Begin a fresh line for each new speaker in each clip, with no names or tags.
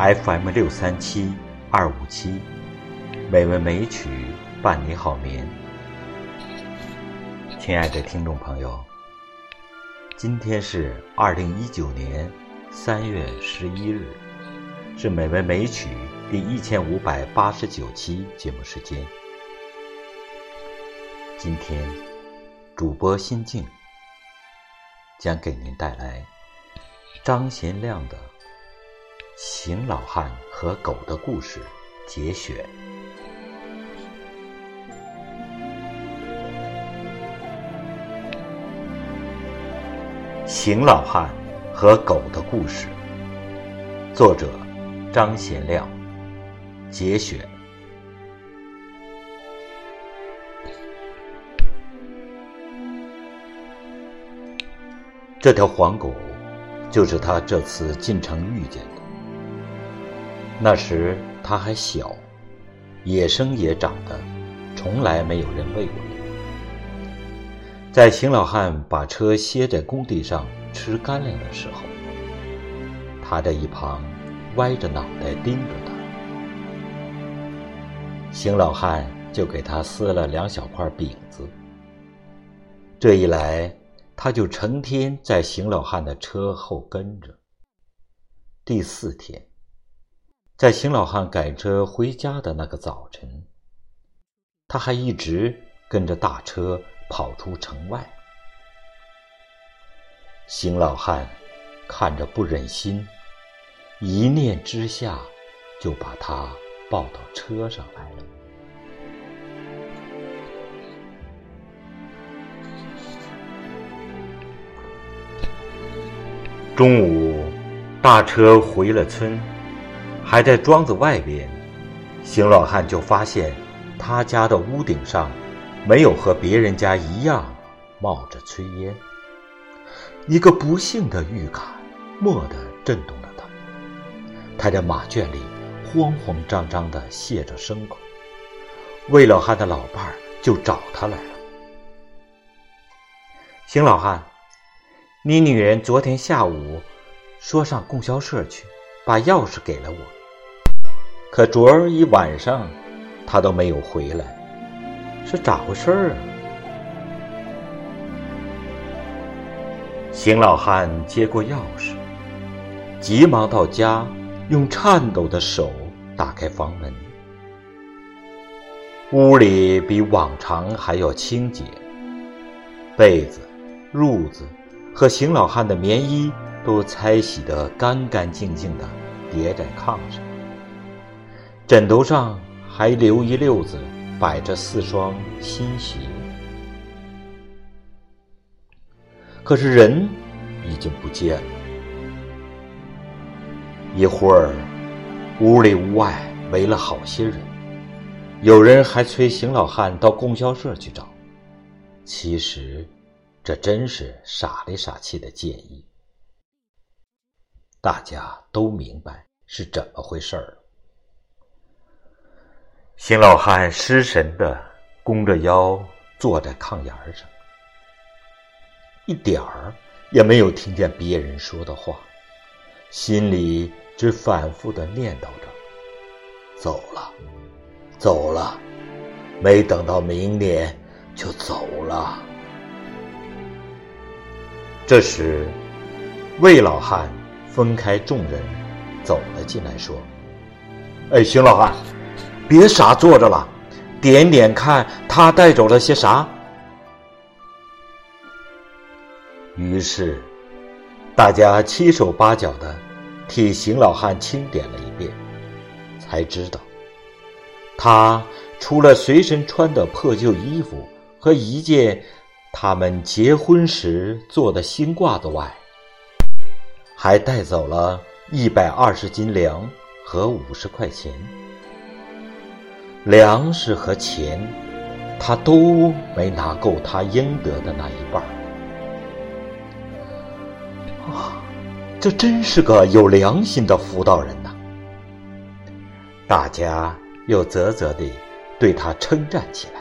FM 六三七二五七，美文美曲伴你好眠。亲爱的听众朋友，今天是二零一九年三月十一日，是美文美曲第一千五百八十九期节目时间。今天主播心静将给您带来张贤亮的。邢老汉和狗的故事节选。邢老汉和狗的故事，作者张贤亮，节选。这条黄狗，就是他这次进城遇见的。那时他还小，野生也长得，从来没有人喂过。在邢老汉把车歇在工地上吃干粮的时候，他在一旁歪着脑袋盯着他。邢老汉就给他撕了两小块饼子。这一来，他就成天在邢老汉的车后跟着。第四天。在邢老汉赶车回家的那个早晨，他还一直跟着大车跑出城外。邢老汉看着不忍心，一念之下就把他抱到车上来了。中午，大车回了村。还在庄子外边，邢老汉就发现他家的屋顶上没有和别人家一样冒着炊烟。一个不幸的预感蓦地震动了他。他在马圈里慌慌张张地卸着牲口，魏老汉的老伴儿就找他来了。邢老汉，你女人昨天下午说上供销社去，把钥匙给了我。可昨儿一晚上，他都没有回来，是咋回事儿啊？邢老汉接过钥匙，急忙到家，用颤抖的手打开房门。屋里比往常还要清洁，被子、褥子和邢老汉的棉衣都拆洗得干干净净的，叠在炕上。枕头上还留一溜子，摆着四双新鞋。可是人已经不见了。一会儿，屋里屋外围了好些人，有人还催邢老汉到供销社去找。其实，这真是傻里傻气的建议。大家都明白是怎么回事儿。邢老汉失神的弓着腰坐在炕沿上，一点儿也没有听见别人说的话，心里只反复的念叨着：“走了，走了，没等到明年就走了。”这时，魏老汉分开众人走了进来，说：“哎，邢老汉。”别傻坐着了，点点看他带走了些啥。于是，大家七手八脚的替邢老汉清点了一遍，才知道，他除了随身穿的破旧衣服和一件他们结婚时做的新褂子外，还带走了一百二十斤粮和五十块钱。粮食和钱，他都没拿够他应得的那一半儿。啊，这真是个有良心的妇道人呐！大家又啧啧地对他称赞起来。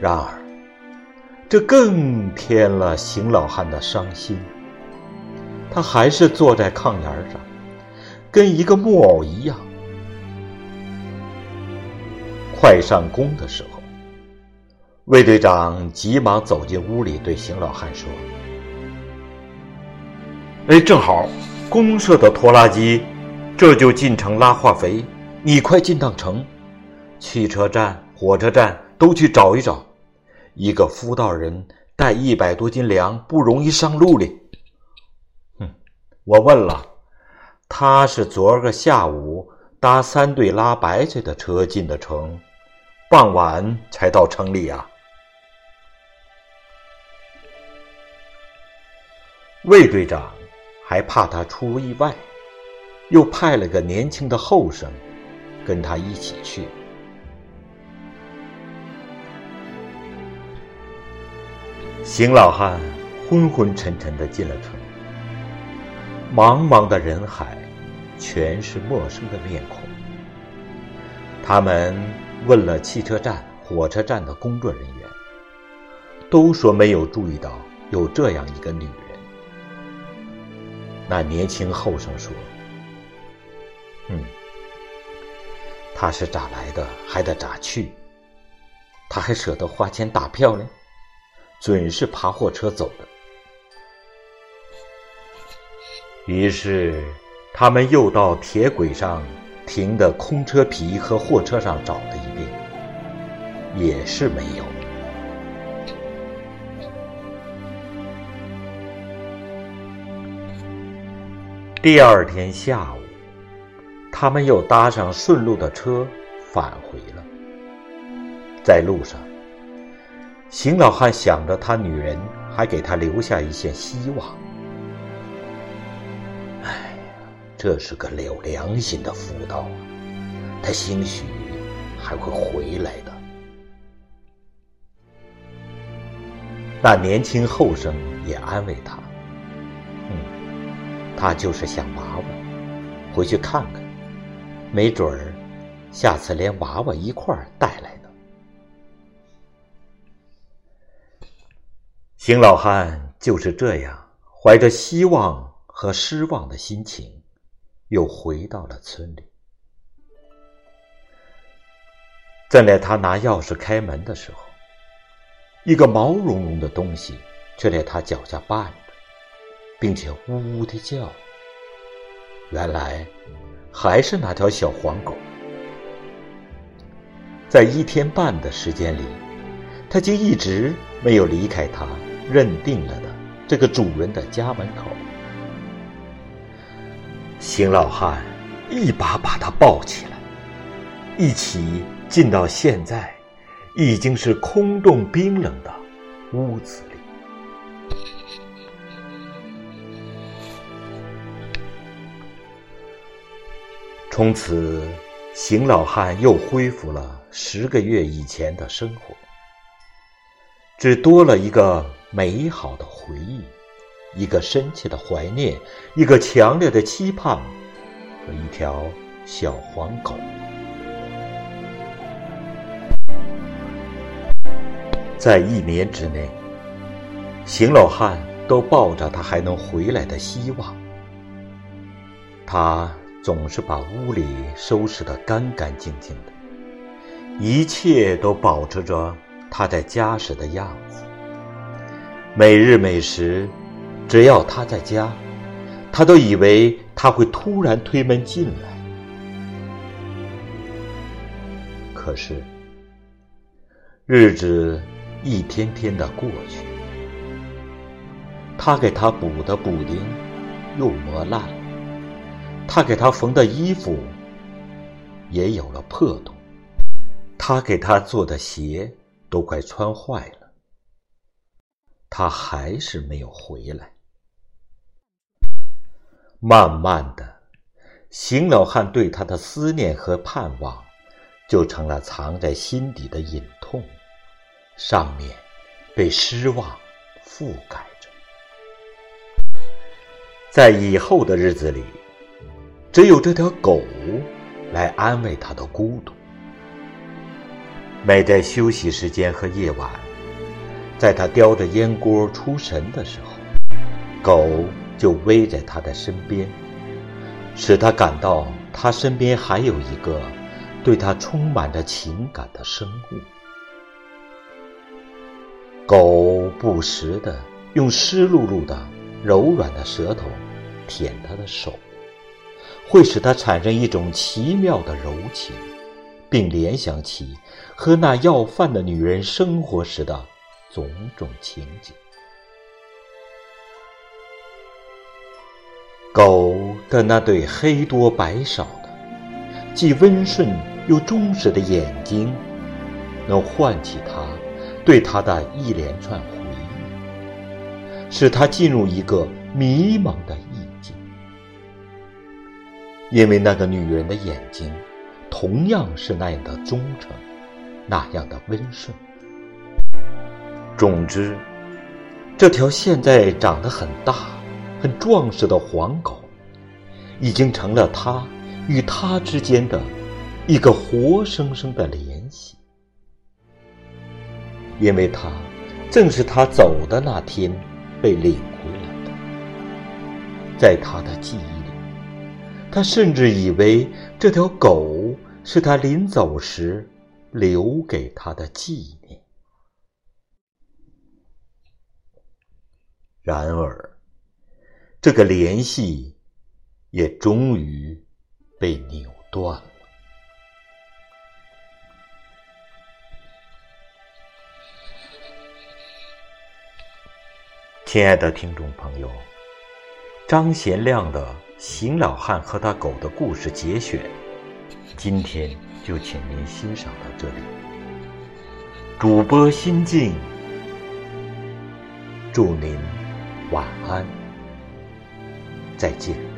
然而，这更添了邢老汉的伤心。他还是坐在炕沿上，跟一个木偶一样。快上工的时候，卫队长急忙走进屋里，对邢老汉说：“哎，正好，公社的拖拉机这就进城拉化肥，你快进趟城，汽车站、火车站都去找一找。一个夫道人带一百多斤粮，不容易上路哩。”哼，我问了，他是昨儿个下午搭三队拉白菜的车进的城。傍晚才到城里啊！魏队长还怕他出意外，又派了个年轻的后生跟他一起去。邢老汉昏昏沉沉的进了城，茫茫的人海，全是陌生的面孔，他们。问了汽车站、火车站的工作人员，都说没有注意到有这样一个女人。那年轻后生说：“嗯，她是咋来的，还得咋去？她还舍得花钱打票呢，准是爬货车走的。”于是，他们又到铁轨上。停的空车皮和货车上找了一遍，也是没有。第二天下午，他们又搭上顺路的车返回了。在路上，邢老汉想着他女人还给他留下一线希望。这是个有良心的妇道啊，他兴许还会回来的。那年轻后生也安慰他：“嗯，他就是想娃娃，回去看看，没准儿下次连娃娃一块儿带来呢。”邢老汉就是这样，怀着希望和失望的心情。又回到了村里。正在他拿钥匙开门的时候，一个毛茸茸的东西却在他脚下绊着，并且呜呜的叫。原来还是那条小黄狗。在一天半的时间里，它竟一直没有离开他认定了的这个主人的家门口。邢老汉一把把他抱起来，一起进到现在已经是空洞冰冷的屋子里。从此，邢老汉又恢复了十个月以前的生活，只多了一个美好的回忆。一个深切的怀念，一个强烈的期盼，和一条小黄狗。在一年之内，邢老汉都抱着他还能回来的希望。他总是把屋里收拾得干干净净的，一切都保持着他在家时的样子。每日每时。只要他在家，他都以为他会突然推门进来。可是，日子一天天的过去，他给他补的补丁又磨烂了，他给他缝的衣服也有了破洞，他给他做的鞋都快穿坏了，他还是没有回来。慢慢的，邢老汉对他的思念和盼望，就成了藏在心底的隐痛，上面被失望覆盖着。在以后的日子里，只有这条狗来安慰他的孤独。每在休息时间和夜晚，在他叼着烟锅出神的时候，狗。就偎在他的身边，使他感到他身边还有一个对他充满着情感的生物。狗不时地用湿漉漉的、柔软的舌头舔他的手，会使他产生一种奇妙的柔情，并联想起和那要饭的女人生活时的种种情景。狗的那对黑多白少的、既温顺又忠实的眼睛，能唤起他。对他的一连串回忆，使他进入一个迷茫的意境。因为那个女人的眼睛，同样是那样的忠诚，那样的温顺。总之，这条现在长得很大、很壮实的黄狗，已经成了他与他之间的一个活生生的联系。因为他正是他走的那天被领回来的，在他的记忆里，他甚至以为这条狗是他临走时留给他的纪念。然而，这个联系也终于被扭断了。亲爱的听众朋友，张贤亮的《邢老汉和他狗的故事》节选，今天就请您欣赏到这里。主播心静，祝您晚安，再见。